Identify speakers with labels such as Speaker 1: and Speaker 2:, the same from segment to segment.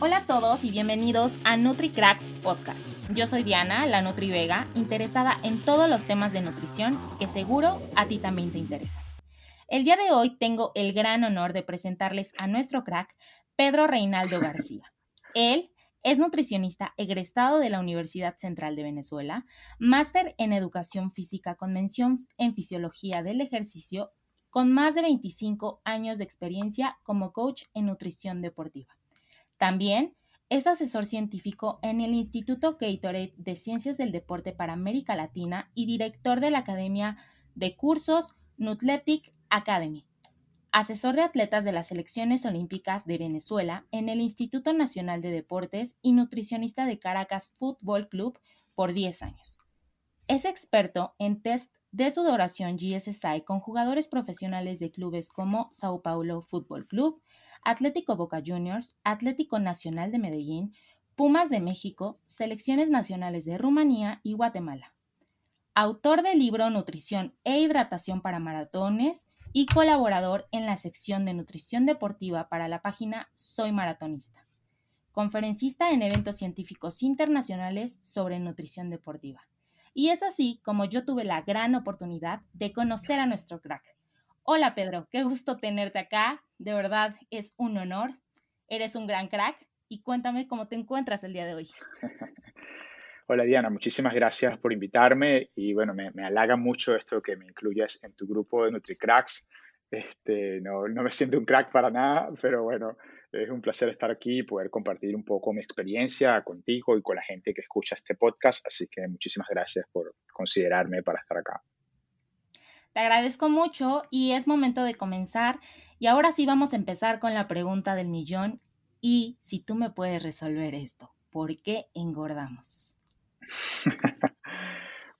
Speaker 1: Hola a todos y bienvenidos a NutriCracks Podcast. Yo soy Diana, la Nutri Vega, interesada en todos los temas de nutrición que seguro a ti también te interesan. El día de hoy tengo el gran honor de presentarles a nuestro crack, Pedro Reinaldo García. Él es nutricionista egresado de la Universidad Central de Venezuela, máster en educación física con mención en fisiología del ejercicio, con más de 25 años de experiencia como coach en nutrición deportiva. También es asesor científico en el Instituto Gatorade de Ciencias del Deporte para América Latina y director de la Academia de Cursos Nutletic Academy. Asesor de atletas de las selecciones olímpicas de Venezuela en el Instituto Nacional de Deportes y nutricionista de Caracas Football Club por 10 años. Es experto en test de sudoración GSSI con jugadores profesionales de clubes como Sao Paulo Football Club, Atlético Boca Juniors, Atlético Nacional de Medellín, Pumas de México, selecciones nacionales de Rumanía y Guatemala. Autor del libro Nutrición e Hidratación para Maratones y colaborador en la sección de nutrición deportiva para la página Soy Maratonista. Conferencista en eventos científicos internacionales sobre nutrición deportiva. Y es así como yo tuve la gran oportunidad de conocer a nuestro crack. Hola Pedro, qué gusto tenerte acá. De verdad es un honor. Eres un gran crack y cuéntame cómo te encuentras el día de hoy.
Speaker 2: Hola Diana, muchísimas gracias por invitarme y bueno, me, me halaga mucho esto que me incluyas en tu grupo de NutriCracks. Este, no, no me siento un crack para nada, pero bueno, es un placer estar aquí y poder compartir un poco mi experiencia contigo y con la gente que escucha este podcast. Así que muchísimas gracias por considerarme para estar acá.
Speaker 1: Te agradezco mucho y es momento de comenzar. Y ahora sí vamos a empezar con la pregunta del millón. Y si tú me puedes resolver esto, ¿por qué engordamos?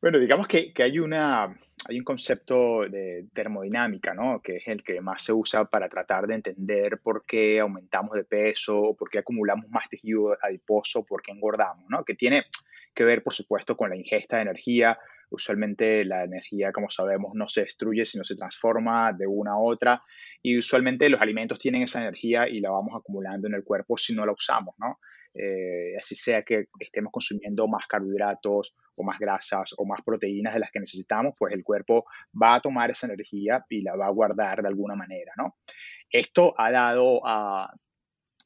Speaker 2: bueno, digamos que, que hay una, hay un concepto de termodinámica, ¿no? Que es el que más se usa para tratar de entender por qué aumentamos de peso, por qué acumulamos más tejido adiposo, por qué engordamos, ¿no? Que tiene que ver, por supuesto, con la ingesta de energía. Usualmente la energía, como sabemos, no se destruye, sino se transforma de una a otra. Y usualmente los alimentos tienen esa energía y la vamos acumulando en el cuerpo si no la usamos, ¿no? Eh, así sea que estemos consumiendo más carbohidratos o más grasas o más proteínas de las que necesitamos, pues el cuerpo va a tomar esa energía y la va a guardar de alguna manera, ¿no? Esto ha dado a,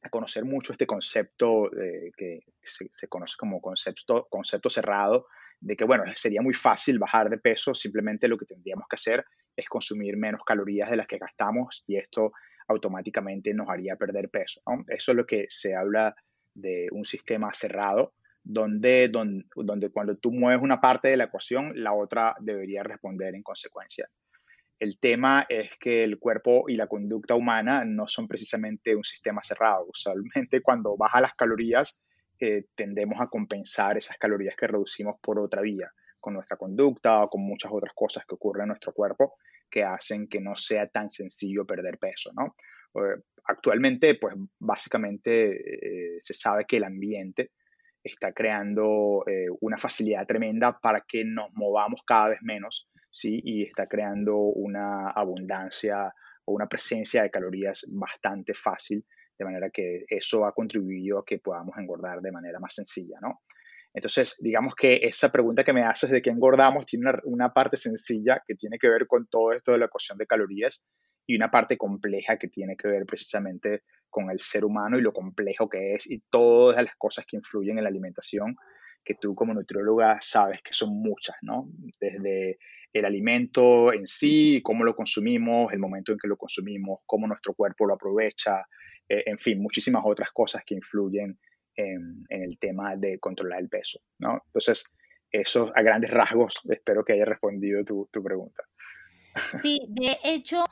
Speaker 2: conocer mucho este concepto que se, conoce como concepto, concepto cerrado, de que, bueno, sería muy fácil bajar de peso, simplemente lo que tendríamos que hacer es consumir menos calorías de las que gastamos y esto automáticamente nos haría perder peso. Eso es lo que se habla de un sistema cerrado, donde, donde, donde, cuando tú mueves una parte de la ecuación, la otra debería responder en consecuencia. El tema es que el cuerpo y la conducta humana no son precisamente un sistema cerrado. Usualmente cuando baja las calorías, eh, tendemos a compensar esas calorías que reducimos por otra vía, con nuestra conducta o con muchas otras cosas que ocurren en nuestro cuerpo que hacen que no sea tan sencillo perder peso, ¿no? Actualmente, pues básicamente eh, se sabe que el ambiente está creando eh, una facilidad tremenda para que nos movamos cada vez menos, ¿sí? Y está creando una abundancia o una presencia de calorías bastante fácil, de manera que eso ha contribuido a que podamos engordar de manera más sencilla, ¿no? Entonces, digamos que esa pregunta que me haces de qué engordamos tiene una, parte sencilla que tiene que ver con todo esto de la ecuación de calorías y una parte compleja que tiene que ver precisamente con el ser humano y lo complejo que es y todas las cosas que influyen en la alimentación que tú como nutrióloga sabes que son muchas, ¿no? Desde el alimento en sí, cómo lo consumimos, el momento en que lo consumimos, cómo nuestro cuerpo lo aprovecha, eh, en fin, muchísimas otras cosas que influyen en, el tema de controlar el peso, ¿no? Entonces, eso a grandes rasgos, espero que haya respondido tu, tu pregunta.
Speaker 1: Sí, de hecho,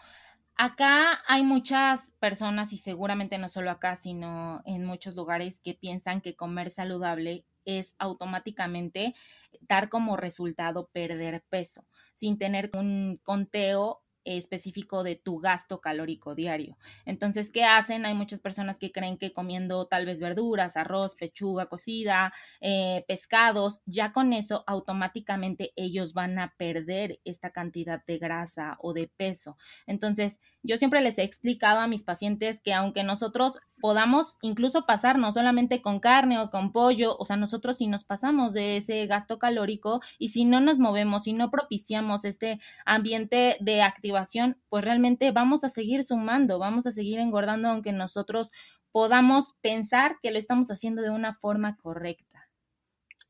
Speaker 1: Acá hay muchas personas y seguramente no solo acá, sino en muchos lugares que piensan que comer saludable es automáticamente dar como resultado perder peso, sin tener un conteo específico de tu gasto calórico diario. Entonces, ¿qué hacen? Hay muchas personas que creen que comiendo tal vez verduras, arroz, pechuga cocida, eh, pescados, ya con eso automáticamente ellos van a perder esta cantidad de grasa o de peso. Entonces, yo siempre les he explicado a mis pacientes que aunque nosotros podamos incluso pasarnos solamente con carne o con pollo, o sea, nosotros si nos pasamos de ese gasto calórico y si no nos movemos, si no propiciamos este ambiente de pues realmente vamos a seguir sumando, vamos a seguir engordando aunque nosotros podamos pensar que lo estamos haciendo de una forma correcta.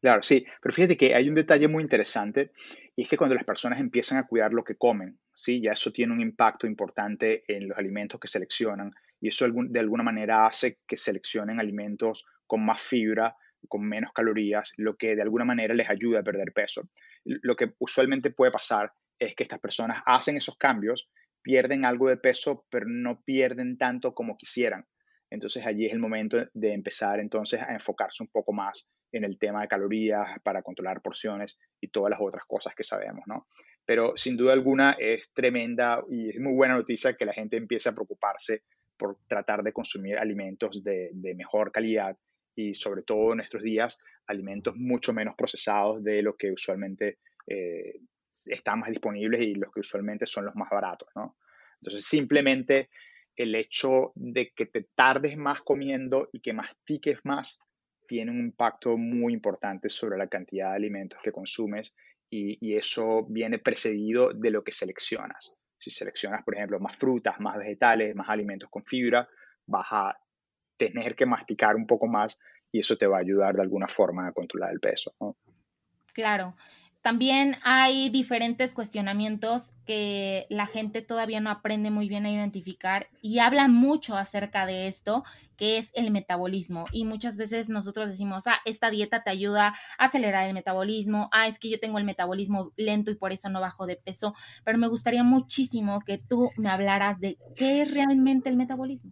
Speaker 2: Claro, sí, pero fíjate que hay un detalle muy interesante y es que cuando las personas empiezan a cuidar lo que comen, sí, ya eso tiene un impacto importante en los alimentos que seleccionan y eso de alguna manera hace que seleccionen alimentos con más fibra, con menos calorías, lo que de alguna manera les ayuda a perder peso. Lo que usualmente puede pasar es que estas personas hacen esos cambios, pierden algo de peso, pero no pierden tanto como quisieran. Entonces allí es el momento de empezar entonces a enfocarse un poco más en el tema de calorías para controlar porciones y todas las otras cosas que sabemos, ¿no? Pero sin duda alguna es tremenda y es muy buena noticia que la gente empiece a preocuparse por tratar de consumir alimentos de, mejor calidad y sobre todo en estos días alimentos mucho menos procesados de lo que usualmente eh, están más disponibles y los que usualmente son los más baratos, ¿no? Entonces simplemente el hecho de que te tardes más comiendo y que mastiques más tiene un impacto muy importante sobre la cantidad de alimentos que consumes y, eso viene precedido de lo que seleccionas. Si seleccionas, por ejemplo, más frutas, más vegetales, más alimentos con fibra, vas a tener que masticar un poco más y eso te va a ayudar de alguna forma a controlar el peso.
Speaker 1: Claro. También hay diferentes cuestionamientos que la gente todavía no aprende muy bien a identificar y habla mucho acerca de esto, que es el metabolismo. Y muchas veces nosotros decimos, ah, esta dieta te ayuda a acelerar el metabolismo, ah, es que yo tengo el metabolismo lento y por eso no bajo de peso, pero me gustaría muchísimo que tú me hablaras de qué es realmente el metabolismo.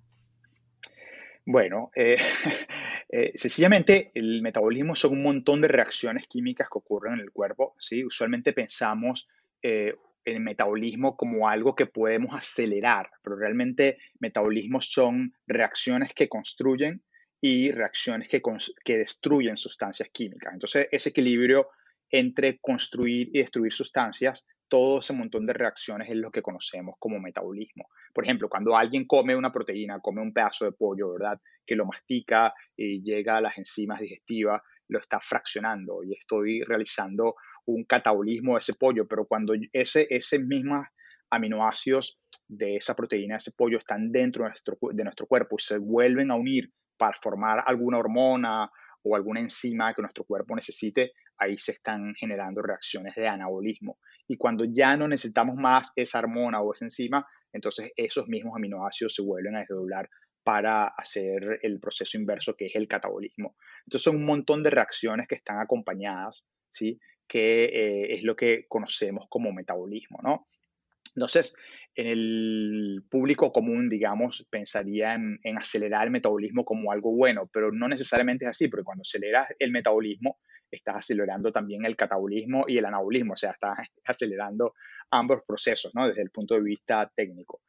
Speaker 2: Bueno, eh, eh, sencillamente el metabolismo son un montón de reacciones químicas que ocurren en el cuerpo. ¿sí? Usualmente pensamos eh, el metabolismo como algo que podemos acelerar, pero realmente metabolismos son reacciones que construyen y reacciones que, que destruyen sustancias químicas. Entonces, ese equilibrio entre construir y destruir sustancias todo ese montón de reacciones es lo que conocemos como metabolismo. Por ejemplo, cuando alguien come una proteína, come un pedazo de pollo, ¿verdad? Que lo mastica y llega a las enzimas digestivas, lo está fraccionando y estoy realizando un catabolismo de ese pollo, pero cuando ese, ese mismos aminoácidos de esa proteína, de ese pollo, están dentro de nuestro, de nuestro cuerpo y se vuelven a unir para formar alguna hormona o alguna enzima que nuestro cuerpo necesite, ahí se están generando reacciones de anabolismo. Y cuando ya no necesitamos más esa hormona o esa enzima, entonces esos mismos aminoácidos se vuelven a desdoblar para hacer el proceso inverso que es el catabolismo. Entonces son un montón de reacciones que están acompañadas, ¿sí? que eh, es lo que conocemos como metabolismo. ¿no? Entonces, en el público común, digamos, pensaría en, acelerar el metabolismo como algo bueno, pero no necesariamente es así, porque cuando aceleras el metabolismo, estás acelerando también el catabolismo y el anabolismo, o sea, estás acelerando ambos procesos, ¿no? Desde el punto de vista técnico.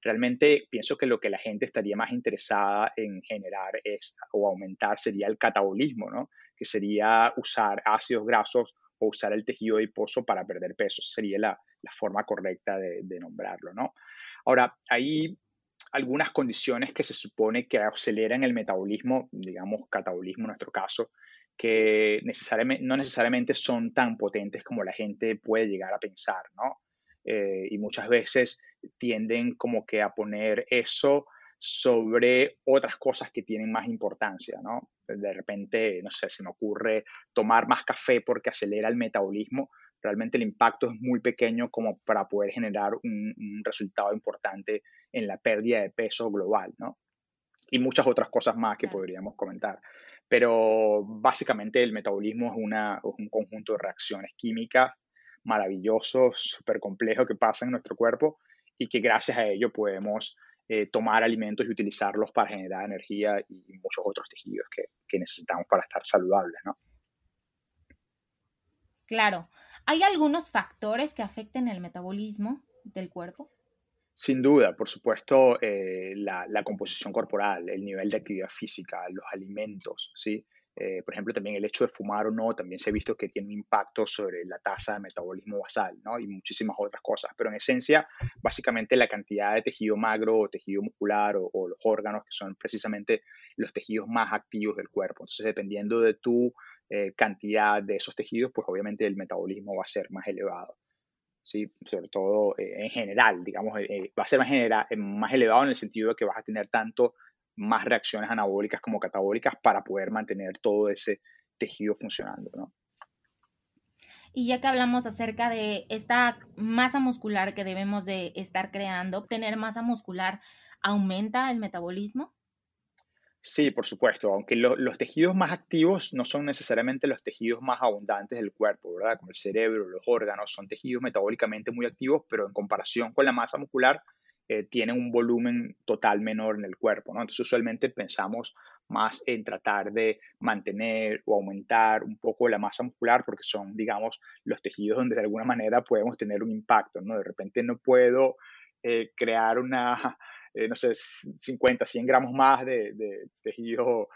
Speaker 2: Realmente pienso que lo que la gente estaría más interesada en generar es o aumentar sería el catabolismo, ¿no? Que sería usar ácidos grasos o usar el tejido adiposo para perder peso. Sería la, forma correcta de, nombrarlo, ¿no? Ahora, hay algunas condiciones que se supone que aceleran el metabolismo, digamos, catabolismo en nuestro caso, que no necesariamente son tan potentes como la gente puede llegar a pensar, ¿no? Eh, y muchas veces tienden como que a poner eso sobre otras cosas que tienen más importancia, ¿no? De repente, no sé, se me ocurre tomar más café porque acelera el metabolismo. Realmente el impacto es muy pequeño como para poder generar un, resultado importante en la pérdida de peso global, ¿no? Y muchas otras cosas más que podríamos comentar. Pero básicamente el metabolismo es, una, un conjunto de reacciones químicas maravillosos, súper complejos que pasan en nuestro cuerpo y que gracias a ello podemos eh, tomar alimentos y utilizarlos para generar energía y muchos otros tejidos que, que necesitamos para estar saludables, ¿no?
Speaker 1: Claro. ¿Hay algunos factores que afecten el metabolismo del cuerpo?
Speaker 2: Sin duda, por supuesto, eh, la, composición corporal, el nivel de actividad física, los alimentos, ¿sí? Eh, por ejemplo, también el hecho de fumar o no, también se ha visto que tiene un impacto sobre la tasa de metabolismo basal, ¿no? Y muchísimas otras cosas. Pero en esencia, básicamente la cantidad de tejido magro o tejido muscular o, los órganos, que son precisamente los tejidos más activos del cuerpo. Entonces, dependiendo de tu eh, cantidad de esos tejidos, pues obviamente el metabolismo va a ser más elevado. ¿sí? sobre todo eh, en general, digamos, eh, eh, va a ser más, más elevado en el sentido de que vas a tener tanto más reacciones anabólicas como catabólicas para poder mantener todo ese tejido funcionando, ¿no?
Speaker 1: Y ya que hablamos acerca de esta masa muscular que debemos de estar creando, ¿tener masa muscular aumenta el metabolismo?
Speaker 2: Sí, por supuesto, aunque los tejidos más activos no son necesariamente los tejidos más abundantes del cuerpo, ¿verdad? Como el cerebro, los órganos, son tejidos metabólicamente muy activos, pero en comparación con la masa muscular eh, tienen un volumen total menor en el cuerpo, ¿no? Entonces usualmente pensamos más en tratar de mantener o aumentar un poco la masa muscular porque son, digamos, los tejidos donde de alguna manera podemos tener un impacto, ¿no? De repente no puedo eh, crear una eh, no sé, 50, 100 gramos más de, tejido,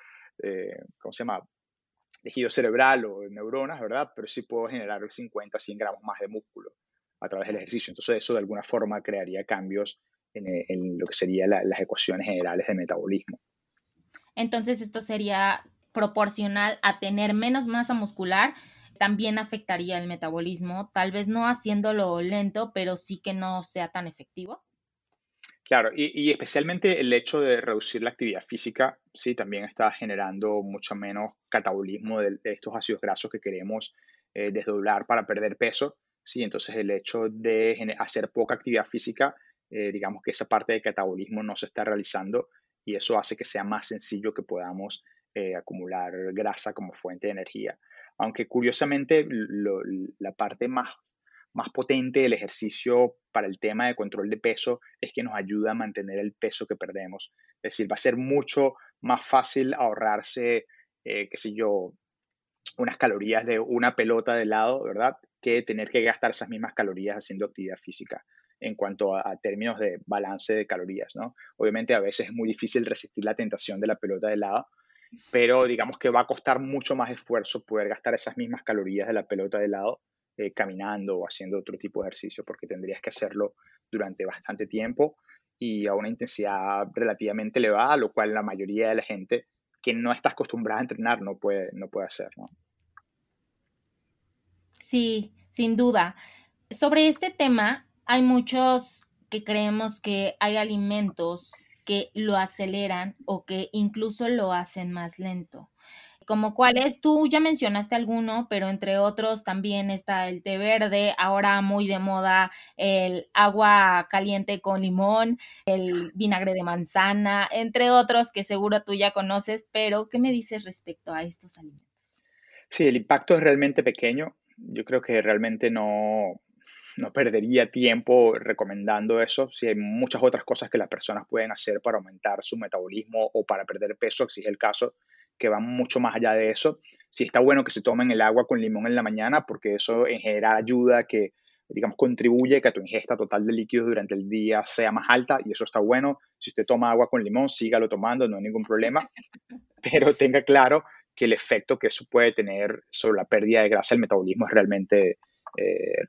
Speaker 2: eh, ¿cómo se llama? Tejido cerebral o neuronas, ¿verdad? Pero sí puedo generar 50, 100 gramos más de músculo a través del ejercicio. Entonces eso de alguna forma crearía cambios en, eh, lo que serían las ecuaciones generales de metabolismo.
Speaker 1: Entonces esto sería proporcional a tener menos masa muscular, también afectaría el metabolismo, tal vez no haciéndolo lento, pero sí que no sea tan efectivo.
Speaker 2: Claro, y, especialmente el hecho de reducir la actividad física, sí, también está generando mucho menos catabolismo de, estos ácidos grasos que queremos eh, desdoblar para perder peso, sí, entonces el hecho de hacer poca actividad física, eh, digamos que esa parte de catabolismo no se está realizando y eso hace que sea más sencillo que podamos eh, acumular grasa como fuente de energía. Aunque curiosamente la parte más más potente del ejercicio para el tema de control de peso es que nos ayuda a mantener el peso que perdemos. Es decir, va a ser mucho más fácil ahorrarse, eh, qué sé yo, unas calorías de una pelota de helado, ¿verdad? Que tener que gastar esas mismas calorías haciendo actividad física en cuanto a, términos de balance de calorías, ¿no? Obviamente a veces es muy difícil resistir la tentación de la pelota de helado, pero digamos que va a costar mucho más esfuerzo poder gastar esas mismas calorías de la pelota de helado eh, caminando o haciendo otro tipo de ejercicio, porque tendrías que hacerlo durante bastante tiempo y a una intensidad relativamente elevada, lo cual la mayoría de la gente que no está acostumbrada a entrenar no puede, no puede hacer.
Speaker 1: Sí, sin duda. Sobre este tema, hay muchos que creemos que hay alimentos que lo aceleran o que incluso lo hacen más lento como cuáles, tú ya mencionaste alguno, pero entre otros también está el té verde, ahora muy de moda el agua caliente con limón, el vinagre de manzana, entre otros que seguro tú ya conoces, pero ¿qué me dices respecto a estos alimentos?
Speaker 2: Sí, el impacto es realmente pequeño. Yo creo que realmente no, no perdería tiempo recomendando eso. Si hay muchas otras cosas que las personas pueden hacer para aumentar su metabolismo o para perder peso, si es el caso, que van mucho más allá de eso. Sí está bueno que se tomen el agua con limón en la mañana porque eso en general ayuda a que, digamos, contribuye a que tu ingesta total de líquidos durante el día sea más alta y eso está bueno. Si usted toma agua con limón, sígalo tomando, no hay ningún problema, pero tenga claro que el efecto que eso puede tener sobre la pérdida de grasa, el metabolismo es realmente eh,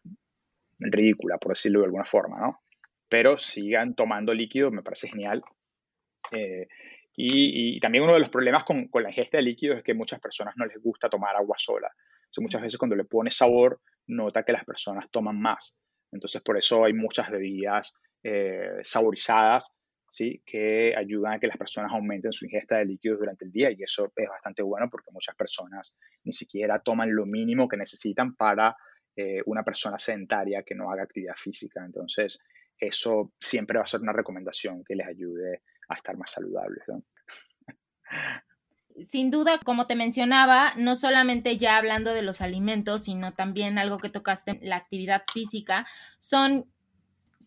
Speaker 2: ridícula, por decirlo de alguna forma, ¿no? Pero sigan tomando líquidos, me parece genial. Eh, y, también uno de los problemas con, la ingesta de líquidos es que muchas personas no les gusta tomar agua sola. muchas veces cuando le pones sabor, nota que las personas toman más. Entonces, por eso hay muchas bebidas eh, saborizadas, ¿sí? Que ayudan a que las personas aumenten su ingesta de líquidos durante el día. Y eso es bastante bueno porque muchas personas ni siquiera toman lo mínimo que necesitan para eh, una persona sedentaria que no haga actividad física. Entonces, eso siempre va a ser una recomendación que les ayude a estar más saludables.
Speaker 1: Sin duda, como te mencionaba, no solamente ya hablando de los alimentos, sino también algo que tocaste, la actividad física, son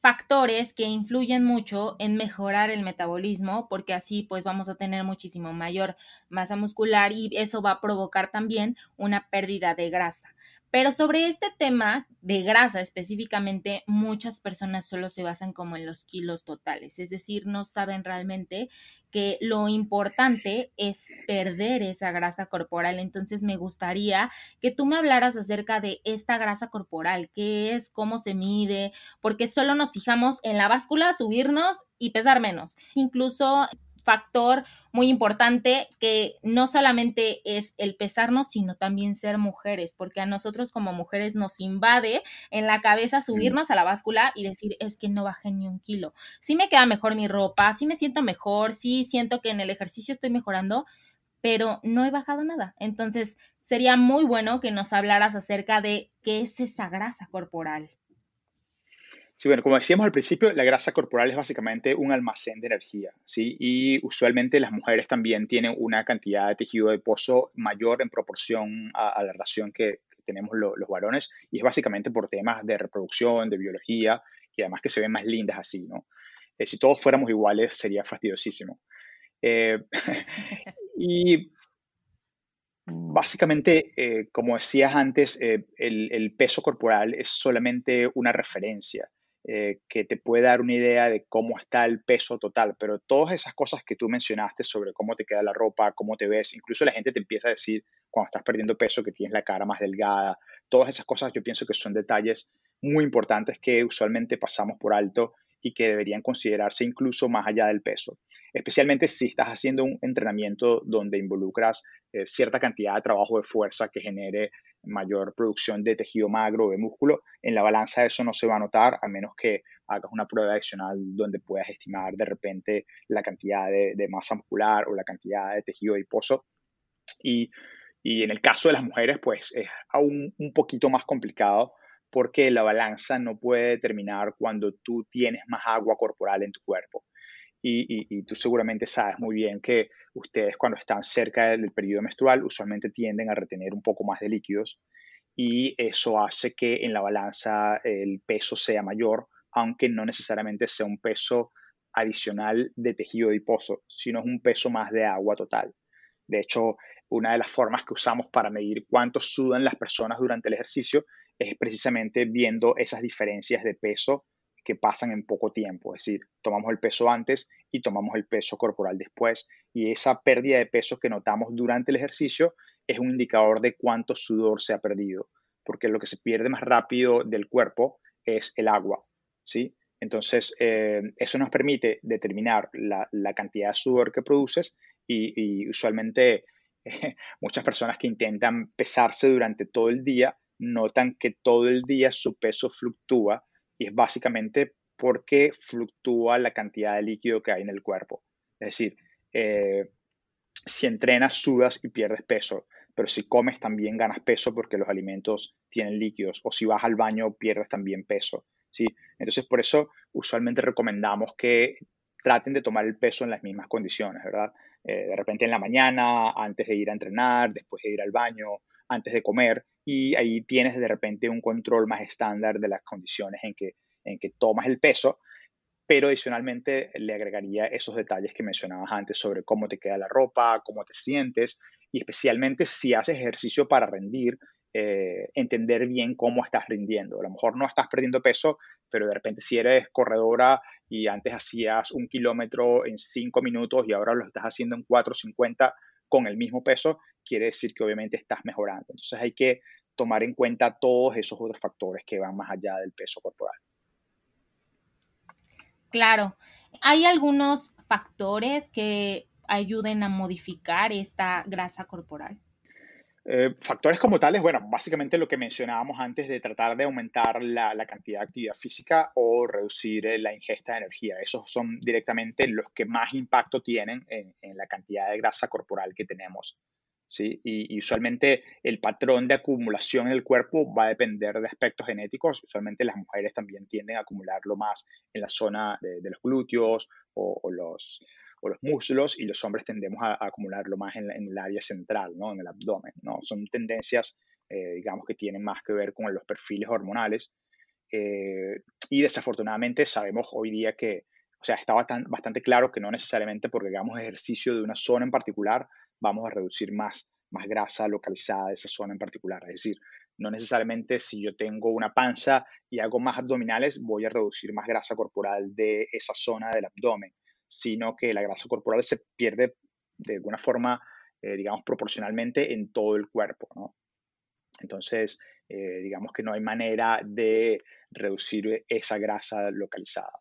Speaker 1: factores que influyen mucho en mejorar el metabolismo, porque así pues vamos a tener muchísimo mayor masa muscular y eso va a provocar también una pérdida de grasa. Pero sobre este tema de grasa específicamente, muchas personas solo se basan como en los kilos totales, es decir, no saben realmente que lo importante es perder esa grasa corporal. Entonces me gustaría que tú me hablaras acerca de esta grasa corporal, qué es, cómo se mide, porque solo nos fijamos en la báscula, subirnos y pesar menos. Incluso factor muy importante que no solamente es el pesarnos, sino también ser mujeres, porque a nosotros como mujeres nos invade en la cabeza subirnos a la báscula y decir, es que no bajé ni un kilo. Sí me queda mejor mi ropa, sí me siento mejor, sí siento que en el ejercicio estoy mejorando, pero no he bajado nada. Entonces, sería muy bueno que nos hablaras acerca de qué es esa grasa corporal.
Speaker 2: Sí, bueno, como decíamos al principio, la grasa corporal es básicamente un almacén de energía, ¿sí? Y usualmente las mujeres también tienen una cantidad de tejido adiposo mayor en proporción a, la relación que, tenemos los varones, y es básicamente por temas de reproducción, de biología, y además que se ven más lindas así, ¿no? Eh, si todos fuéramos iguales, sería fastidiosísimo. Eh, y Básicamente, eh, como decías antes, el, el, peso corporal es solamente una referencia. Eh, que te puede dar una idea de cómo está el peso total, pero todas esas cosas que tú mencionaste sobre cómo te queda la ropa, cómo te ves, incluso la gente te empieza a decir cuando estás perdiendo peso que tienes la cara más delgada, todas esas cosas yo pienso que son detalles muy importantes que usualmente pasamos por alto y que deberían considerarse incluso más allá del peso, especialmente si estás haciendo un entrenamiento donde involucras eh, cierta cantidad de trabajo de fuerza que genere mayor producción de tejido magro o de músculo. En la balanza eso no se va a notar a menos que hagas una prueba adicional donde puedas estimar de repente la cantidad de, masa muscular o la cantidad de tejido adiposo. Y, y en el caso de las mujeres, pues es aún un poquito más complicado porque la balanza no puede determinar cuando tú tienes más agua corporal en tu cuerpo. Y, tú seguramente sabes muy bien que ustedes cuando están cerca del periodo menstrual usualmente tienden a retener un poco más de líquidos y eso hace que en la balanza el peso sea mayor, aunque no necesariamente sea un peso adicional de tejido adiposo, sino es un peso más de agua total. De hecho, una de las formas que usamos para medir cuánto sudan las personas durante el ejercicio es precisamente viendo esas diferencias de peso que pasan en poco tiempo, es decir, tomamos el peso antes y tomamos el peso corporal después y esa pérdida de peso que notamos durante el ejercicio es un indicador de cuánto sudor se ha perdido, porque lo que se pierde más rápido del cuerpo es el agua, ¿sí? Entonces, eh, eso nos permite determinar la, cantidad de sudor que produces y, usualmente muchas personas que intentan pesarse durante todo el día notan que todo el día su peso fluctúa y es básicamente porque fluctúa la cantidad de líquido que hay en el cuerpo. Es decir, eh, si entrenas, sudas y pierdes peso, pero si comes también ganas peso porque los alimentos tienen líquidos, o si vas al baño pierdes también peso. ¿sí? Entonces, por eso usualmente recomendamos que traten de tomar el peso en las mismas condiciones, ¿verdad? Eh, de repente en la mañana, antes de ir a entrenar, después de ir al baño, antes de comer y ahí tienes de repente un control más estándar de las condiciones en que, en que tomas el peso, pero adicionalmente le agregaría esos detalles que mencionabas antes sobre cómo te queda la ropa, cómo te sientes y especialmente si haces ejercicio para rendir, eh, entender bien cómo estás rindiendo. A lo mejor no estás perdiendo peso, pero de repente si eres corredora y antes hacías un kilómetro en cinco minutos y ahora lo estás haciendo en 4.50 con el mismo peso, quiere decir que obviamente estás mejorando. Entonces hay que tomar en cuenta todos esos otros factores que van más allá del peso corporal.
Speaker 1: Claro, hay algunos factores que ayuden a modificar esta grasa corporal.
Speaker 2: Eh, factores como tales, bueno, básicamente lo que mencionábamos antes de tratar de aumentar la, cantidad de actividad física o reducir eh, la ingesta de energía. Esos son directamente los que más impacto tienen en, en la cantidad de grasa corporal que tenemos. ¿Sí? Y, usualmente el patrón de acumulación en el cuerpo va a depender de aspectos genéticos. Usualmente las mujeres también tienden a acumularlo más en la zona de, los glúteos o, los, o los muslos y los hombres tendemos a, acumularlo más en, el área central, ¿no? En el abdomen, ¿no? Son tendencias, eh, digamos, que tienen más que ver con los perfiles hormonales. Eh, y desafortunadamente sabemos hoy día que, sea, está bastante claro que no necesariamente porque hagamos ejercicio de una zona en particular vamos a reducir más, más grasa localizada de esa zona en particular. Es decir, No necesariamente si yo tengo una panza y hago más abdominales, voy a reducir más grasa corporal de esa zona del abdomen, sino que la grasa corporal se pierde de alguna forma, eh, digamos, proporcionalmente en todo el cuerpo, ¿no? Entonces, eh, digamos que no hay manera de reducir esa grasa localizada.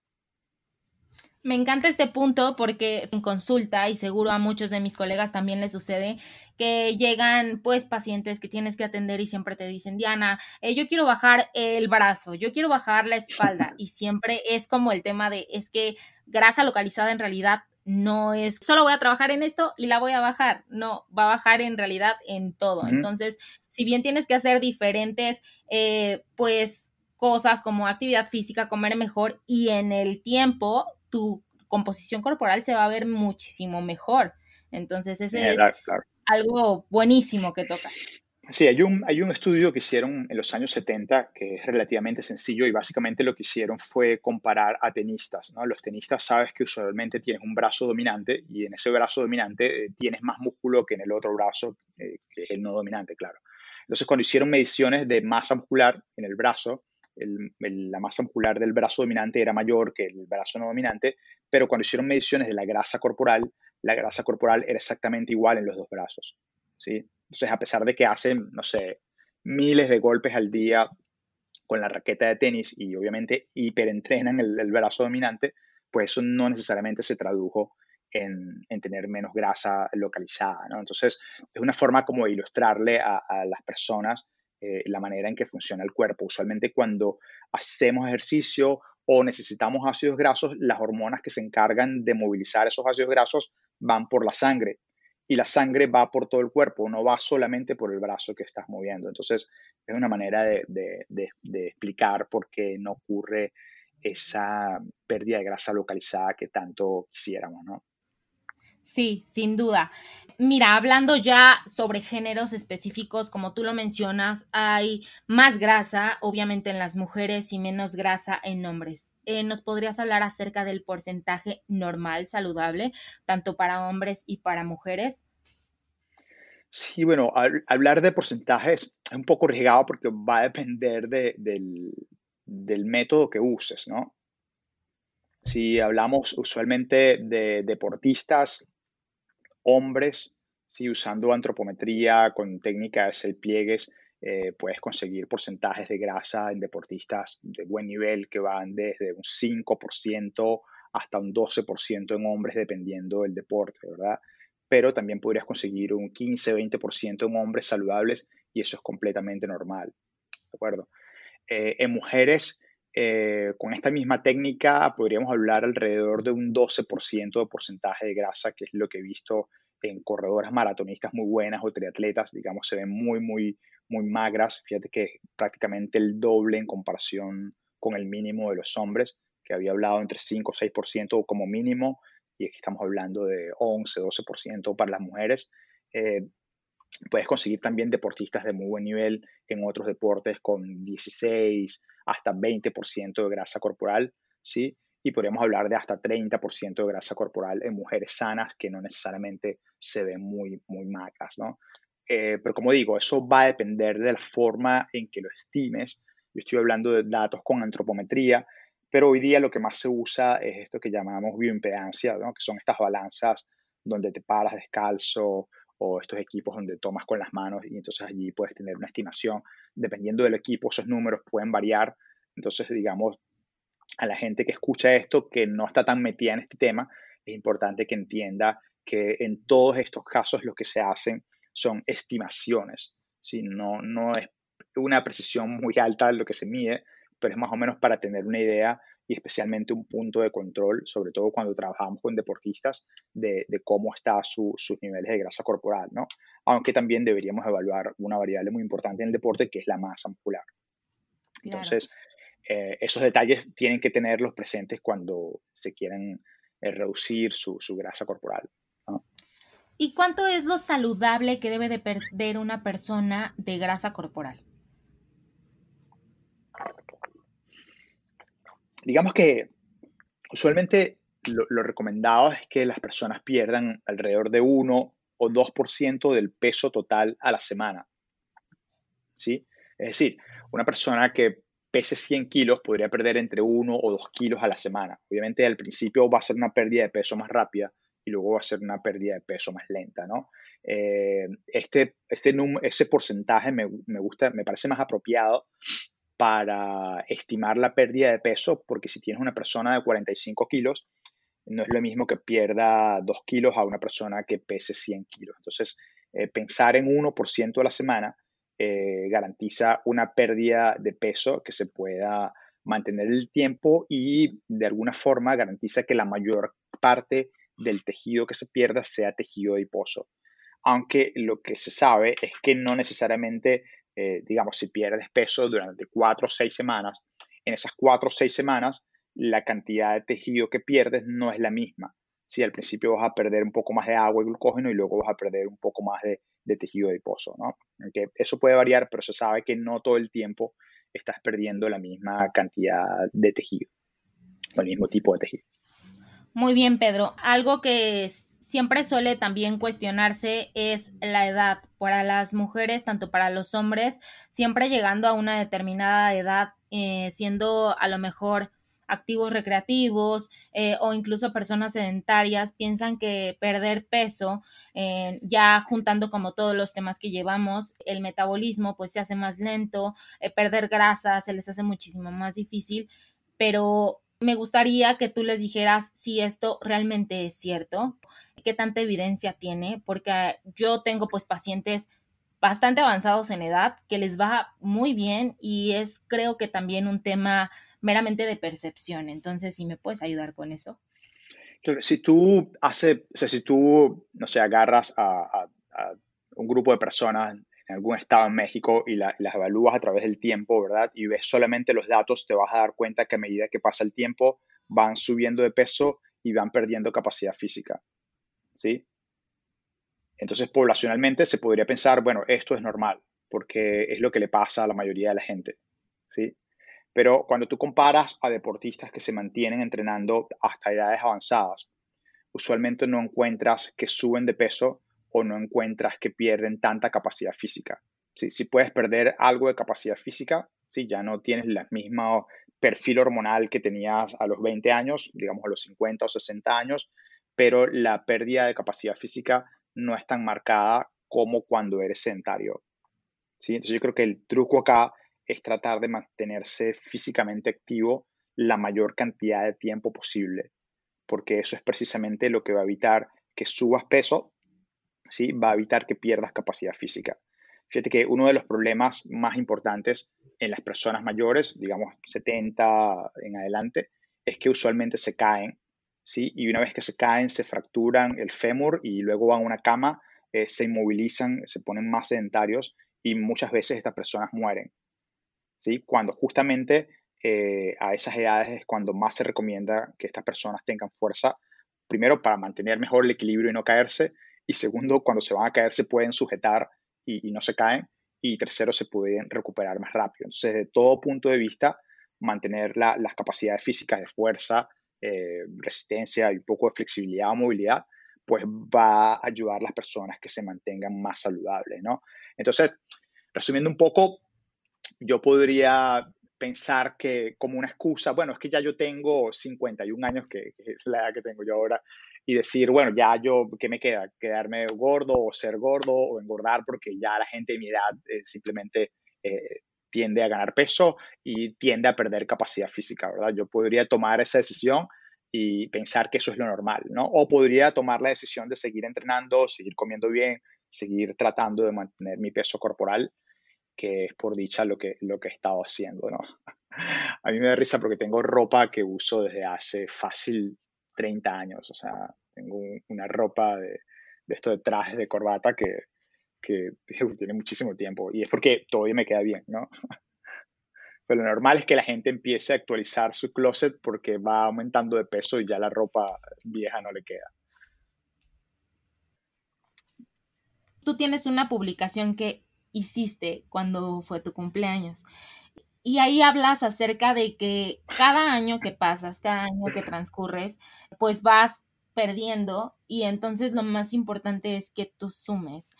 Speaker 1: Me encanta este punto porque en consulta, y seguro a muchos de mis colegas también les sucede, que llegan pues pacientes que tienes que atender y siempre te dicen, Diana, eh, yo quiero bajar el brazo, yo quiero bajar la espalda. Y siempre es como el tema de, es que grasa localizada en realidad no es, solo voy a trabajar en esto y la voy a bajar, no, va a bajar en realidad en todo. Entonces, si bien tienes que hacer diferentes, eh, pues cosas como actividad física, comer mejor y en el tiempo tu composición corporal se va a ver muchísimo mejor. Entonces, ese es algo buenísimo que tocas.
Speaker 2: Sí, hay un, hay un estudio que hicieron en los años 70 que es relativamente sencillo y básicamente lo que hicieron fue comparar a tenistas. ¿no? Los tenistas sabes que usualmente tienes un brazo dominante y en ese brazo dominante eh, tienes más músculo que en el otro brazo, eh, que es el no dominante, claro. Entonces, cuando hicieron mediciones de masa muscular en el brazo, la masa muscular del brazo dominante era mayor que el brazo no dominante, pero cuando hicieron mediciones de la grasa corporal, la grasa corporal era exactamente igual en los dos brazos. ¿sí? Entonces, a pesar de que hacen, no sé, miles de golpes al día con la raqueta de tenis y obviamente hiperentrenan el, el brazo dominante, pues eso no necesariamente se tradujo en, tener menos grasa localizada. ¿no? Entonces, es una forma como de ilustrarle a, a las personas eh, la manera en que funciona el cuerpo. Usualmente cuando hacemos ejercicio o necesitamos ácidos grasos, las hormonas que se encargan de movilizar esos ácidos grasos van por la sangre y la sangre va por todo el cuerpo, no va solamente por el brazo que estás moviendo. Entonces, es una manera de, de explicar por qué no ocurre esa pérdida de grasa localizada que tanto quisiéramos, ¿no?
Speaker 1: Sí, sin duda. Mira, hablando ya sobre géneros específicos, como tú lo mencionas, hay más grasa, obviamente, en las mujeres y menos grasa en hombres. Eh, ¿Nos podrías hablar acerca del porcentaje normal, saludable, tanto para hombres y para mujeres?
Speaker 2: Sí, bueno, hablar de porcentajes es un poco arriesgado porque va a depender del, del método que uses, ¿no? Si hablamos usualmente de deportistas, hombres, si usando antropometría con técnicas el pliegues, eh, puedes conseguir porcentajes de grasa en deportistas de buen nivel que van desde un 5% hasta un 12% en hombres, dependiendo del deporte, ¿verdad? Pero también podrías conseguir un 15-20% en hombres saludables y eso es completamente normal, ¿de acuerdo? Eh, en mujeres, eh, con esta misma técnica podríamos hablar alrededor de un 12% de porcentaje de grasa, que es lo que he visto en corredoras maratonistas muy buenas o triatletas, digamos, se ven muy, muy, muy magras. Fíjate que prácticamente el doble en comparación con el mínimo de los hombres, que había hablado entre 5 o 6% como mínimo, y aquí estamos hablando de 11, 12% para las mujeres. Eh, Puedes conseguir también deportistas de muy buen nivel en otros deportes con 16 hasta 20% de grasa corporal, ¿sí? Y podríamos hablar de hasta 30% de grasa corporal en mujeres sanas que no necesariamente se ven muy, muy magras, ¿no? Eh, pero como digo, eso va a depender de la forma en que lo estimes. Yo estoy hablando de datos con antropometría, pero hoy día lo que más se usa es esto que llamamos bioimpedancia, ¿no? que son estas balanzas donde te paras descalzo o estos equipos donde tomas con las manos y entonces allí puedes tener una estimación. Dependiendo del equipo, esos números pueden variar. Entonces, digamos, a la gente que escucha esto, que no está tan metida en este tema, es importante que entienda que en todos estos casos lo que se hacen son estimaciones. si No, no es una precisión muy alta lo que se mide, pero es más o menos para tener una idea y especialmente un punto de control, sobre todo cuando trabajamos con deportistas, de, cómo están sus niveles de grasa corporal, ¿no? Aunque también deberíamos evaluar una variable muy importante en el deporte, que es la masa muscular. Entonces, eh, esos detalles tienen que tenerlos presentes cuando se quieren eh, reducir su, grasa corporal.
Speaker 1: ¿Y cuánto es lo saludable que debe de perder una persona de grasa corporal?
Speaker 2: Digamos que usualmente lo, recomendado es que las personas pierdan alrededor de 1 o 2% del peso total a la semana. ¿Sí? Es decir, una persona que pese 100 kilos podría perder entre 1 o 2 kilos a la semana. Obviamente al principio va a ser una pérdida de peso más rápida y luego va a ser una pérdida de peso más lenta, ¿no? Eh, este, este ese porcentaje me, me, gusta, me parece más apropiado para estimar la pérdida de peso, porque si tienes una persona de 45 kilos, no es lo mismo que pierda 2 kilos a una persona que pese 100 kilos. Entonces, eh, pensar en 1% a la semana eh, garantiza una pérdida de peso que se pueda mantener el tiempo y de alguna forma garantiza que la mayor parte del tejido que se pierda sea tejido adiposo. Aunque lo que se sabe es que no necesariamente, eh, digamos, si pierdes peso durante cuatro o seis semanas, en esas cuatro o seis semanas la cantidad de tejido que pierdes no es la misma. Si al principio vas a perder un poco más de agua y glucógeno y luego vas a perder un poco más de, de tejido adiposo, ¿no? eso puede variar, pero se sabe que no todo el tiempo estás perdiendo la misma cantidad de tejido, o el mismo tipo de tejido.
Speaker 1: Muy bien, Pedro. Algo que siempre suele también cuestionarse es la edad. Para las mujeres, tanto para los hombres, siempre llegando a una determinada edad, eh, siendo a lo mejor activos recreativos eh, o incluso personas sedentarias piensan que perder peso, eh, ya juntando como todos los temas que llevamos, el metabolismo pues se hace más lento, eh, perder grasa se les hace muchísimo más difícil, pero me gustaría que tú les dijeras si esto realmente es cierto, qué tanta evidencia tiene, porque yo tengo pues pacientes bastante avanzados en edad que les va muy bien y es creo que también un tema meramente de percepción. Entonces, si me puedes ayudar con eso.
Speaker 2: Si tú haces, o sea, si tú, no sé, agarras a, un grupo de personas en algún estado en México y las evalúas a través del tiempo, ¿verdad? Y ves solamente los datos, te vas a dar cuenta que a medida que pasa el tiempo van subiendo de peso y van perdiendo capacidad física, ¿sí? Entonces, poblacionalmente se podría pensar, bueno, esto es normal, porque es lo que le pasa a la mayoría de la gente, ¿sí? Pero cuando tú comparas a deportistas que se mantienen entrenando hasta edades avanzadas, usualmente no encuentras que suben de peso o no encuentras que pierden tanta capacidad física. Si puedes perder algo de capacidad física, si ya no tienes el mismo perfil hormonal que tenías a los 20 años, digamos a los 50 o 60 años, pero la pérdida de capacidad física no es tan marcada como cuando eres sedentario. ¿sí? Entonces yo creo que el truco acá es tratar de mantenerse físicamente activo la mayor cantidad de tiempo posible, porque eso es precisamente lo que va a evitar que subas peso, ¿sí? va a evitar que pierdas capacidad física. Fíjate que uno de los problemas más importantes en las personas mayores, digamos 70 en adelante, es que usualmente se caen, ¿sí? Y una vez que se caen, se fracturan el fémur y luego van a una cama, eh, se inmovilizan, se ponen más sedentarios y muchas veces estas personas mueren. Cuando justamente eh, a esas edades es cuando más se recomienda que estas personas tengan fuerza, primero para mantener mejor el equilibrio y no caerse, y segundo, cuando se van a caer se pueden sujetar y, no se caen, y tercero, se pueden recuperar más rápido. Entonces, de todo punto de vista, mantener las capacidades físicas de fuerza, eh, resistencia y un poco de flexibilidad o movilidad, pues va a ayudar a las personas que se mantengan más saludables, ¿no? Entonces, resumiendo un poco, yo podría pensar que como una excusa, bueno, es que ya yo tengo 51 años, que, es la edad que tengo yo ahora, y decir, bueno, ya yo, ¿qué me queda? Quedarme gordo o ser gordo o engordar porque ya la gente de mi edad eh, simplemente eh, tiende a ganar peso y tiende a perder capacidad física, ¿verdad? Yo podría tomar esa decisión y pensar que eso es lo normal, ¿no? O podría tomar la decisión de seguir entrenando, seguir comiendo bien, seguir tratando de mantener mi peso corporal que es por dicha lo que, lo que he estado haciendo, ¿no? A mí me da risa porque tengo ropa que uso desde hace fácil 30 años, o sea, tengo una ropa de, esto de trajes de corbata que, que tiene muchísimo tiempo y es porque todavía me queda bien, ¿no? Pero lo normal es que la gente empiece a actualizar su closet porque va aumentando de peso y ya la ropa vieja no le queda.
Speaker 1: Tú tienes una publicación que hiciste cuando fue tu cumpleaños. Y ahí hablas acerca de que cada año que pasas, cada año que transcurres, pues vas perdiendo y entonces lo más importante es que tú sumes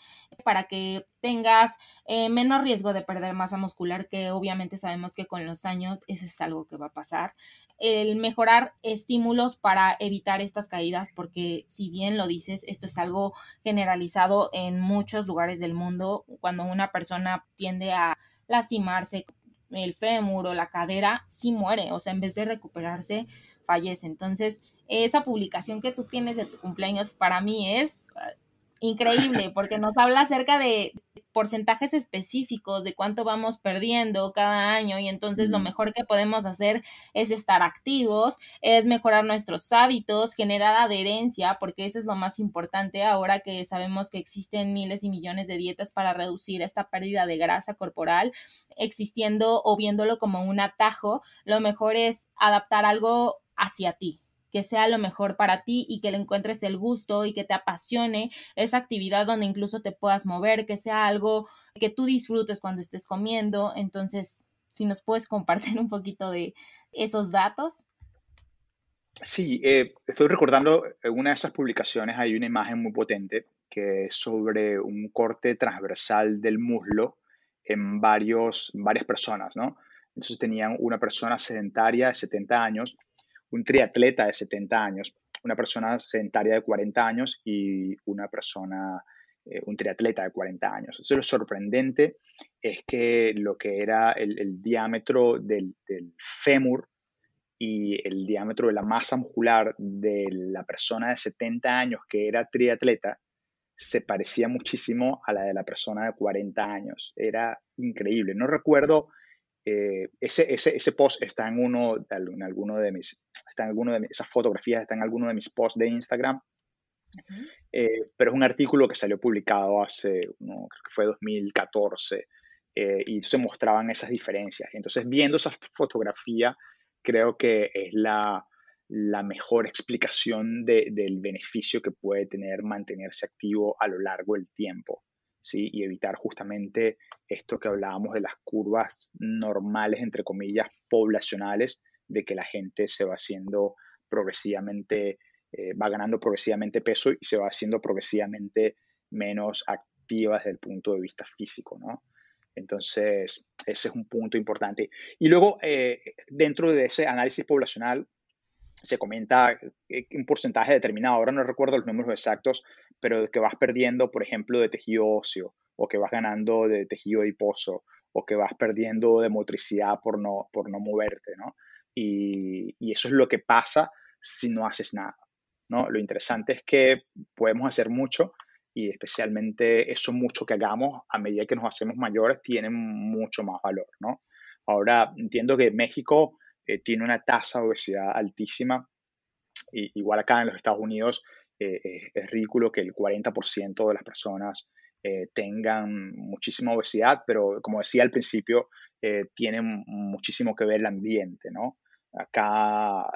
Speaker 1: para que tengas eh, menos riesgo de perder masa muscular que obviamente sabemos que con los años eso es algo que va a pasar. El mejorar estímulos para evitar estas caídas porque si bien lo dices esto es algo generalizado en muchos lugares del mundo cuando una persona tiende a lastimarse el fémur o la cadera sí muere o sea en vez de recuperarse fallece. Entonces esa publicación que tú tienes de tu cumpleaños para mí es increíble porque nos habla acerca de porcentajes específicos de cuánto vamos perdiendo cada año y entonces lo mejor que podemos hacer es estar activos, es mejorar nuestros hábitos, generar adherencia, porque eso es lo más importante ahora que sabemos que existen miles y millones de dietas para reducir esta pérdida de grasa corporal, existiendo o viéndolo como un atajo, lo mejor es adaptar algo hacia ti, que sea lo mejor para ti y que le encuentres el gusto y que te apasione esa actividad donde incluso te puedas mover, que sea algo que tú disfrutes cuando estés comiendo. Entonces, si nos puedes compartir un poquito de esos datos.
Speaker 2: Sí, eh, estoy recordando una de esas publicaciones hay una imagen muy potente que es sobre un corte transversal del muslo en varios, varias personas, ¿no? Entonces tenían una persona sedentaria de 70 años un triatleta de 70 años, una persona sedentaria de 40 años y una persona, eh, un triatleta de 40 años. Entonces lo sorprendente es que lo que era el, diámetro del, fémur y el diámetro de la masa muscular de la persona de 70 años que era triatleta se parecía muchísimo a la de la persona de 40 años. Era increíble. No recuerdo eh, ese, ese, ese, post está en uno, en alguno de mis, está en alguno de esas fotografías están en alguno de mis posts de Instagram, eh, pero es un artículo que salió publicado hace, creo que fue 2014, eh, y se mostraban esas diferencias. Entonces, viendo esa fotografía, creo que es la, la mejor explicación de, del beneficio que puede tener mantenerse activo a lo largo del tiempo y evitar justamente esto que hablábamos de las curvas normales, entre comillas, poblacionales, de que la gente se va haciendo progresivamente, eh, va ganando progresivamente peso y se va haciendo progresivamente menos activa desde el punto de vista físico, ¿no? Entonces, ese es un punto importante. Y luego, eh, dentro de ese análisis poblacional, se comenta eh, un porcentaje determinado, ahora no recuerdo los números exactos, pero que vas perdiendo, por ejemplo, de tejido óseo, o que vas ganando de tejido adiposo, o que vas perdiendo de motricidad por no, por no moverte, ¿no? Y, eso es lo que pasa si no haces nada, ¿no? Lo interesante es que podemos hacer mucho y especialmente eso mucho que hagamos a medida que nos hacemos mayores tiene mucho más valor, ¿no? Ahora entiendo que México eh, tiene una tasa de obesidad altísima. Y, igual acá en los Estados Unidos eh, eh, es ridículo que el 40% de las personas tengan muchísima obesidad, pero como decía al principio, tiene muchísimo que ver el ambiente, ¿no? Acá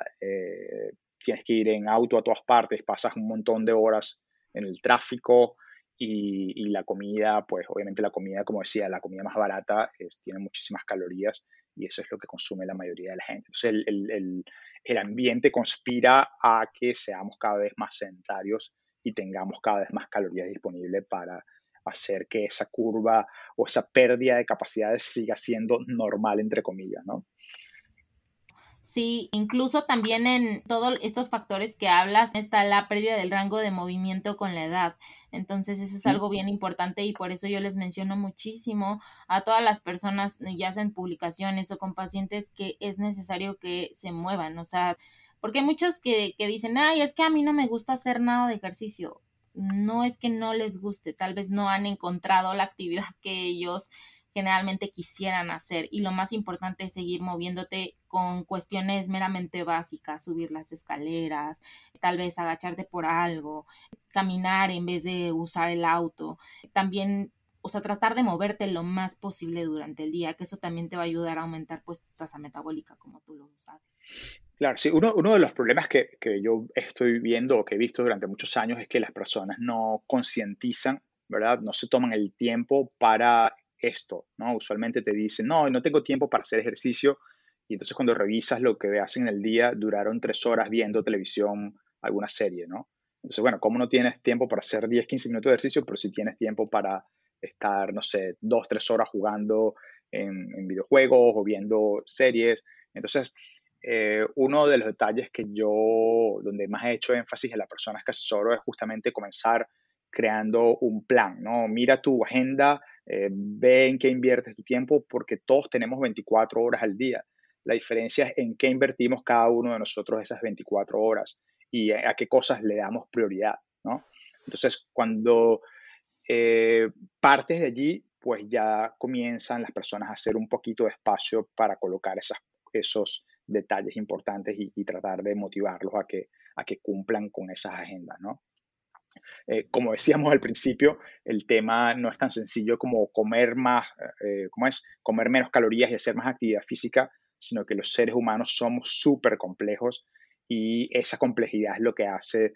Speaker 2: tienes que ir en auto a todas partes, pasas un montón de horas en el tráfico, y, la comida, pues obviamente la comida, como decía, la comida más barata tiene muchísimas calorías y eso es lo que consume la mayoría de la gente. Entonces el, el, el, ambiente conspira a que seamos cada vez más sedentarios y tengamos cada vez más calorías disponibles para hacer que esa curva o esa pérdida de capacidades siga siendo normal, entre comillas, ¿no?
Speaker 1: Sí, incluso también en todos estos factores que hablas está la pérdida del rango de movimiento con la edad. Entonces, eso es algo bien importante y por eso yo les menciono muchísimo a todas las personas, ya sea en publicaciones o con pacientes, que es necesario que se muevan. O sea, porque hay muchos que, que dicen, ay, es que a mí no me gusta hacer nada de ejercicio. No es que no les guste, tal vez no han encontrado la actividad que ellos generalmente quisieran hacer. Y lo más importante es seguir moviéndote con cuestiones meramente básicas, subir las escaleras, tal vez agacharte por algo, caminar en vez de usar el auto. También o sea, tratar de moverte lo más posible durante el día, que eso también te va a ayudar a aumentar pues tu tasa metabólica, como tú lo sabes.
Speaker 2: Claro, sí, uno, uno de los problemas que, que, yo estoy viendo o que he visto durante muchos años es que las personas no concientizan, ¿verdad? No se toman el tiempo para esto, ¿no? Usualmente te dicen, no, no tengo tiempo para hacer ejercicio. Y entonces cuando revisas lo que hacen en el día, duraron tres horas viendo televisión alguna serie, ¿no? Entonces, bueno, ¿cómo no tienes tiempo para hacer 10, 15 minutos de ejercicio, pero si tienes tiempo para estar, no sé, dos, tres horas jugando en, videojuegos o viendo series? Entonces, eh, uno de los detalles que yo, donde más he hecho énfasis en las personas que asesoro es justamente comenzar creando un plan, ¿no? Mira tu agenda, eh, ve en qué inviertes tu tiempo, porque todos tenemos 24 horas al día. La diferencia es en qué invertimos cada uno de nosotros esas 24 horas y a, qué cosas le damos prioridad, ¿no? Entonces, cuando eh, partes de allí, pues ya comienzan las personas a hacer un poquito de espacio para colocar esas, esos detalles importantes y, tratar de motivarlos a que, a que cumplan con esas agendas, ¿no? Eh, como decíamos al principio, el tema no es tan sencillo como comer más, eh, como es comer menos calorías y hacer más actividad física, sino que los seres humanos somos súper complejos y esa complejidad es lo que hace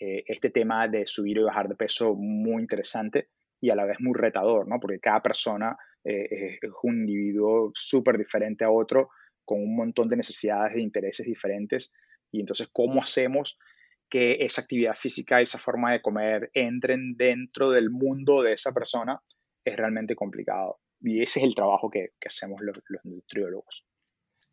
Speaker 2: eh, este tema de subir y bajar de peso muy interesante y a la vez muy retador, ¿no? Porque cada persona es un individuo súper diferente a otro, con un montón de necesidades e intereses diferentes. Y entonces, ¿cómo hacemos que esa actividad física, esa forma de comer entren dentro del mundo de esa persona, es realmente complicado. Y ese es el trabajo que, hacemos los, los nutriólogos.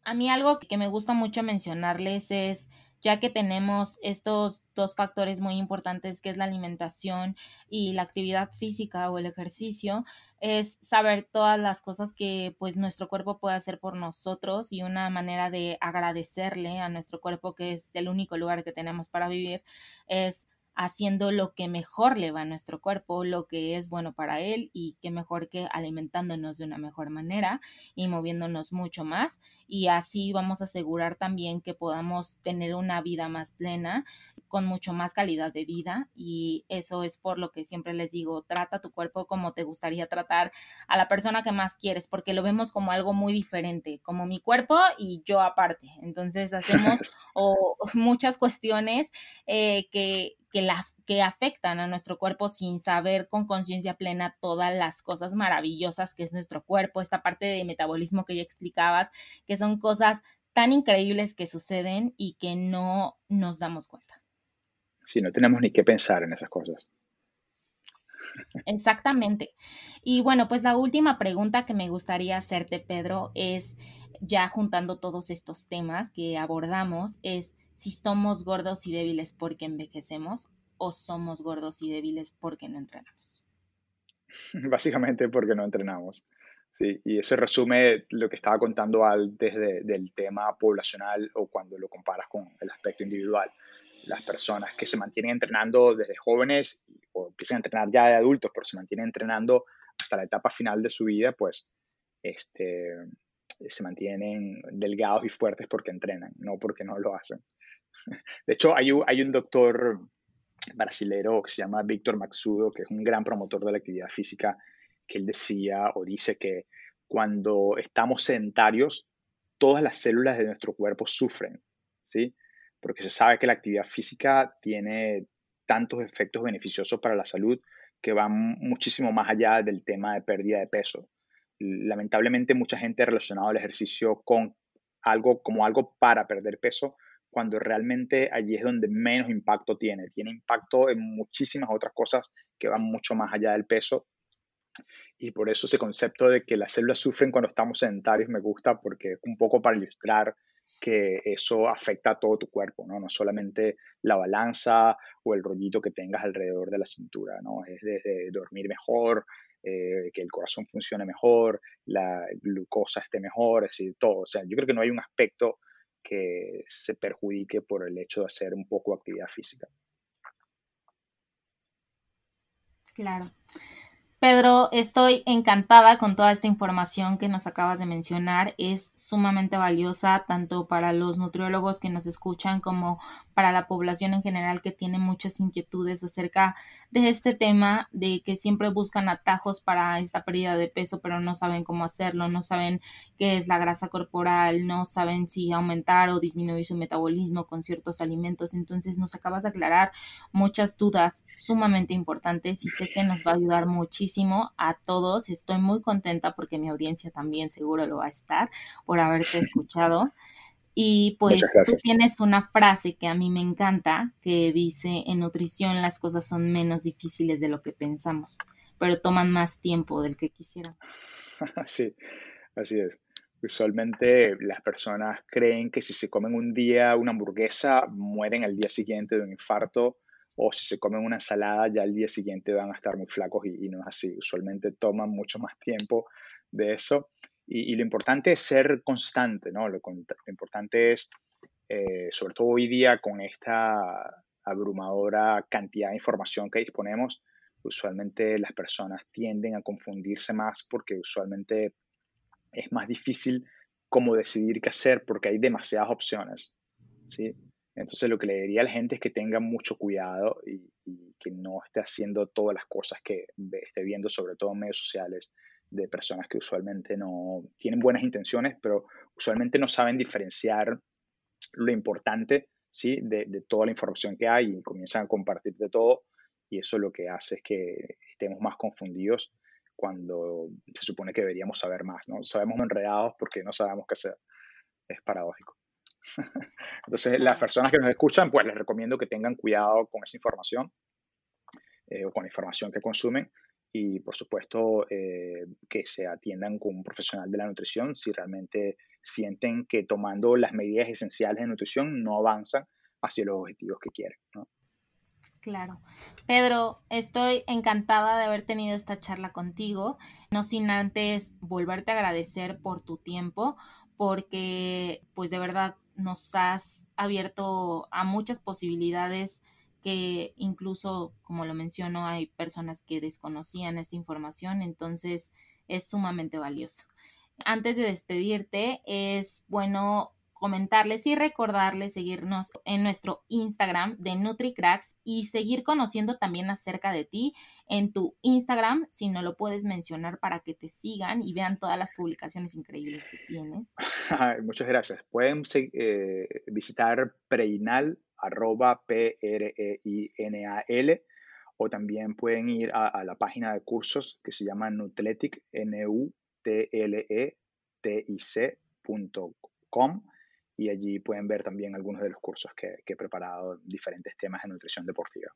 Speaker 1: A mí algo que me gusta mucho mencionarles es ya que tenemos estos dos factores muy importantes que es la alimentación y la actividad física o el ejercicio, es saber todas las cosas que pues nuestro cuerpo puede hacer por nosotros y una manera de agradecerle a nuestro cuerpo que es el único lugar que tenemos para vivir es haciendo lo que mejor le va a nuestro cuerpo, lo que es bueno para él y qué mejor que alimentándonos de una mejor manera y moviéndonos mucho más y así vamos a asegurar también que podamos tener una vida más plena con mucho más calidad de vida y eso es por lo que siempre les digo, trata tu cuerpo como te gustaría tratar a la persona que más quieres porque lo vemos como algo muy diferente, como mi cuerpo y yo aparte. Entonces hacemos o, muchas cuestiones eh, que que, la, que afectan a nuestro cuerpo sin saber con conciencia plena todas las cosas maravillosas que es nuestro cuerpo, esta parte de metabolismo que ya explicabas, que son cosas tan increíbles que suceden y que no nos damos cuenta.
Speaker 2: Sí, no tenemos ni que pensar en esas cosas.
Speaker 1: Exactamente. Y bueno, pues la última pregunta que me gustaría hacerte, Pedro, es ya juntando todos estos temas que abordamos, es si somos gordos y débiles porque envejecemos o somos gordos y débiles porque no entrenamos.
Speaker 2: Básicamente porque no entrenamos. Sí, y eso resume lo que estaba contando antes del tema poblacional o cuando lo comparas con el aspecto individual. Las personas que se mantienen entrenando desde jóvenes o empiezan a entrenar ya de adultos, pero se mantienen entrenando hasta la etapa final de su vida, pues este, se mantienen delgados y fuertes porque entrenan, no porque no lo hacen. De hecho, hay un, doctor brasilero que se llama Víctor Maxudo, que es un gran promotor de la actividad física, que él decía o dice que cuando estamos sedentarios, todas las células de nuestro cuerpo sufren, ¿sí? Porque se sabe que la actividad física tiene tantos efectos beneficiosos para la salud que van muchísimo más allá del tema de pérdida de peso. Lamentablemente mucha gente ha relacionado el ejercicio con algo como algo para perder peso, cuando realmente allí es donde menos impacto tiene. Tiene impacto en muchísimas otras cosas que van mucho más allá del peso. Y por eso ese concepto de que las células sufren cuando estamos sedentarios me gusta porque es un poco para ilustrar que eso afecta a todo tu cuerpo, ¿no? No solamente la balanza o el rollito que tengas alrededor de la cintura, ¿no? Es desde dormir mejor, eh, que el corazón funcione mejor, la glucosa esté mejor, es decir, todo. O sea, yo creo que no hay un aspecto que se perjudique por el hecho de hacer un poco actividad física.
Speaker 1: Claro. Pedro, estoy encantada con toda esta información que nos acabas de mencionar. Es sumamente valiosa tanto para los nutriólogos que nos escuchan como para la población en general que tiene muchas inquietudes acerca de este tema, de que siempre buscan atajos para esta pérdida de peso, pero no saben cómo hacerlo, no saben qué es la grasa corporal, no saben si aumentar o disminuir su metabolismo con ciertos alimentos. Entonces nos acabas de aclarar muchas dudas sumamente importantes y sé que nos va a ayudar muchísimo a todos. Estoy muy contenta porque mi audiencia también seguro lo va a estar por haberte escuchado. Y pues tú tienes una frase que a mí me encanta, que dice, en nutrición las cosas son menos difíciles de lo que pensamos, pero toman más tiempo del que quisieran.
Speaker 2: Sí, así es. Usualmente las personas creen que si se comen un día una hamburguesa, mueren al día siguiente de un infarto, o si se comen una ensalada, ya al día siguiente van a estar muy flacos y, no es así. Usualmente toman mucho más tiempo de eso. Y, lo importante es ser constante, ¿no? Lo, importante es, eh, sobre todo hoy día con esta abrumadora cantidad de información que disponemos, usualmente las personas tienden a confundirse más porque usualmente es más difícil cómo decidir qué hacer porque hay demasiadas opciones. ¿sí? Entonces lo que le diría a la gente es que tenga mucho cuidado y, que no esté haciendo todas las cosas que esté viendo, sobre todo en medios sociales, de personas que usualmente no tienen buenas intenciones, pero usualmente no saben diferenciar lo importante ¿sí? de, de toda la información que hay y comienzan a compartir de todo y eso lo que hace es que estemos más confundidos cuando se supone que deberíamos saber más, ¿no? Sabemos enredados porque no sabemos qué hacer. Es paradójico. Entonces, las personas que nos escuchan, pues les recomiendo que tengan cuidado con esa información eh, o con la información que consumen y, por supuesto, eh, que se atiendan con un profesional de la nutrición si realmente sienten que tomando las medidas esenciales de nutrición no avanzan hacia los objetivos que quieren. ¿no?
Speaker 1: Claro. Pedro, estoy encantada de haber tenido esta charla contigo, no sin antes volverte a agradecer por tu tiempo, porque pues de verdad nos has abierto a muchas posibilidades que incluso, como lo menciono, hay personas que desconocían esta información, entonces es sumamente valioso. Antes de despedirte, es bueno comentarles y recordarles seguirnos en nuestro Instagram de NutriCracks y seguir conociendo también acerca de ti en tu Instagram, si no lo puedes mencionar para que te sigan y vean todas las publicaciones increíbles que tienes.
Speaker 2: Muchas gracias. Pueden eh, visitar preinal, arroba p r e i n a l o también pueden ir a, la página de cursos que se llama Nutletic, n u t l e t i c.com y allí pueden ver también algunos de los cursos que, he preparado, diferentes temas de nutrición deportiva.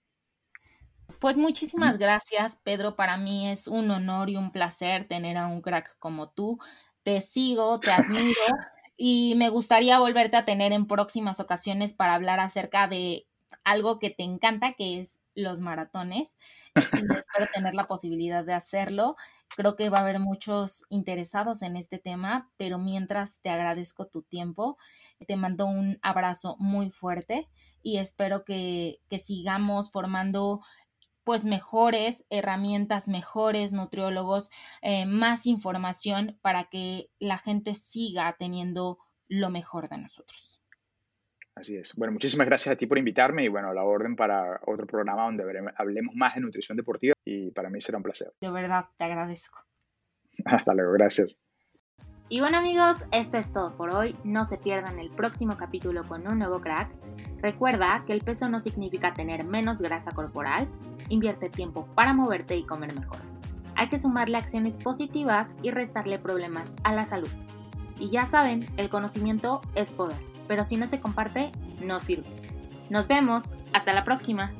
Speaker 1: Pues muchísimas gracias, Pedro. Para mí es un honor y un placer tener a un crack como tú. Te sigo, te admiro y me gustaría volverte a tener en próximas ocasiones para hablar acerca de algo que te encanta, que es los maratones. Y espero tener la posibilidad de hacerlo. Creo que va a haber muchos interesados en este tema, pero mientras te agradezco tu tiempo, te mando un abrazo muy fuerte y espero que, sigamos formando pues mejores herramientas, mejores nutriólogos, eh, más información para que la gente siga teniendo lo mejor de nosotros.
Speaker 2: Así es. Bueno, muchísimas gracias a ti por invitarme y bueno, la orden para otro programa donde hablemos más de nutrición deportiva y para mí será un placer.
Speaker 1: De verdad, te agradezco.
Speaker 2: Hasta luego, gracias.
Speaker 1: Y bueno amigos, esto es todo por hoy. No se pierdan el próximo capítulo con un nuevo crack. Recuerda que el peso no significa tener menos grasa corporal. Invierte tiempo para moverte y comer mejor. Hay que sumarle acciones positivas y restarle problemas a la salud. Y ya saben, el conocimiento es poder pero si no se comparte, no sirve. Nos vemos, hasta la próxima.